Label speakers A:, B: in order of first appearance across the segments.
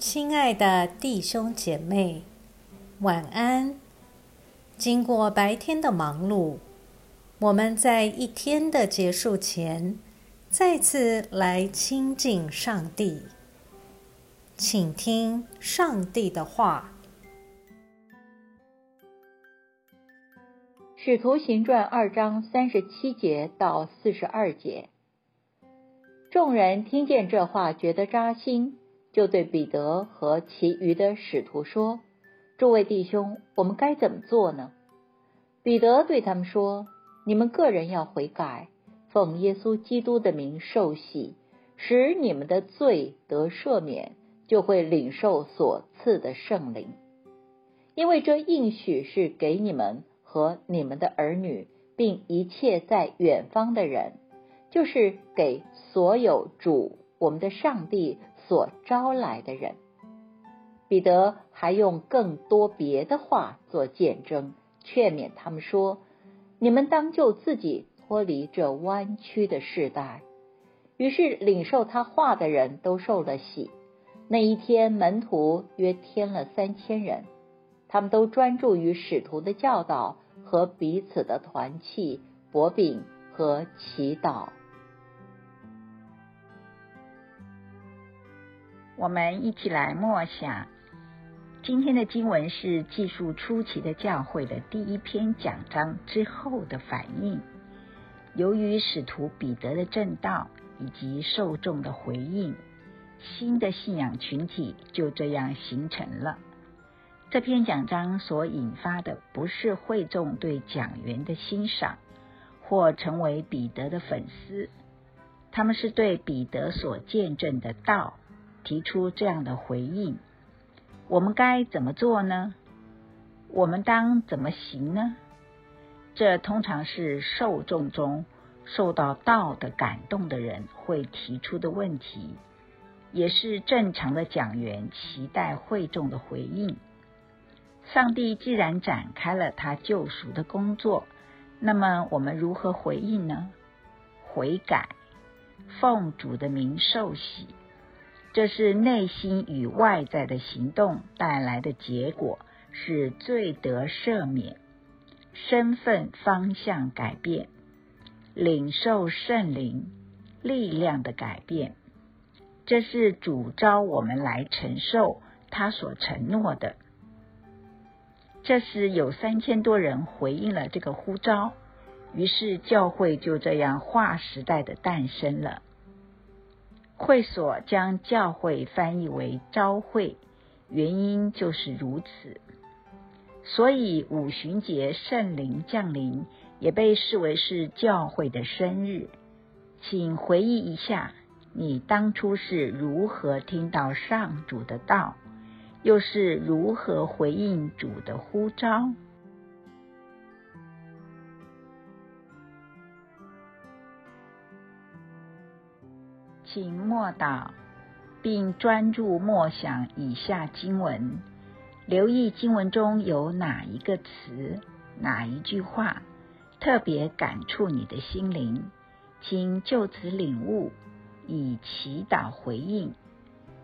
A: 亲爱的弟兄姐妹，晚安。经过白天的忙碌，我们在一天的结束前，再次来亲近上帝，请听上帝的话。
B: 《使徒行传》二章三十七节到四十二节，众人听见这话，觉得扎心，就对彼得和其余的使徒说：“诸位弟兄，我们该怎么做呢？”彼得对他们说：“你们个人要悔改，奉耶稣基督的名受洗，使你们的罪得赦免，就会领受所赐的圣灵，因为这应许是给你们。”和你们的儿女，并一切在远方的人，就是给所有主我们的上帝所招来的人。彼得还用更多别的话做见证，劝勉他们说：“你们当救自己脱离这弯曲的世代。”于是领受他话的人都受了喜。那一天，门徒约添了三千人。他们都专注于使徒的教导和彼此的团契、薄饼和祈祷。
C: 我们一起来默想今天的经文，是记述初期的教会的第一篇讲章之后的反应。由于使徒彼得的正道以及受众的回应，新的信仰群体就这样形成了。这篇讲章所引发的不是会众对讲员的欣赏，或成为彼得的粉丝，他们是对彼得所见证的道提出这样的回应：我们该怎么做呢？我们当怎么行呢？这通常是受众中受到道的感动的人会提出的问题，也是正常的讲员期待会众的回应。上帝既然展开了他救赎的工作，那么我们如何回应呢？悔改，奉主的名受洗，这是内心与外在的行动带来的结果，是罪得赦免，身份方向改变，领受圣灵力量的改变，这是主召我们来承受他所承诺的。这时有三千多人回应了这个呼召，于是教会就这样划时代的诞生了。会所将教会翻译为召会，原因就是如此。所以五旬节圣灵降临也被视为是教会的生日。请回忆一下，你当初是如何听到上主的道？又是如何回应主的呼召？请默祷，并专注默想以下经文，留意经文中有哪一个词、哪一句话特别感触你的心灵，请就此领悟，以祈祷回应。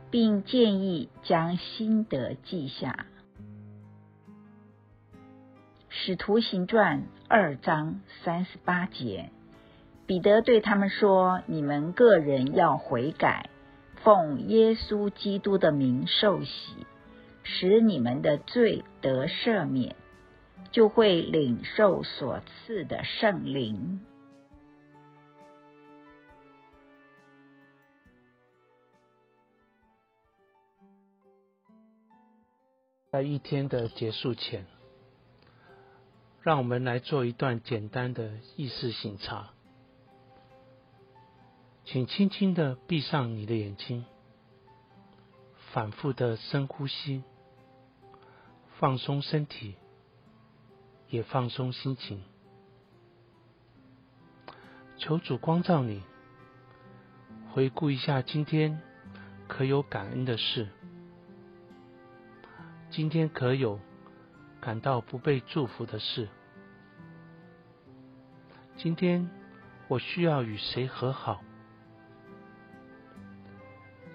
C: 并建议将心得记下。使徒行传二章三十八节，彼得对他们说：“你们个人要悔改，奉耶稣基督的名受洗，使你们的罪得赦免，就会领受所赐的圣灵。”
D: 在一天的结束前，让我们来做一段简单的意识醒察。请轻轻的闭上你的眼睛，反复的深呼吸，放松身体，也放松心情。求主光照你，回顾一下今天可有感恩的事。今天可有感到不被祝福的事？今天我需要与谁和好？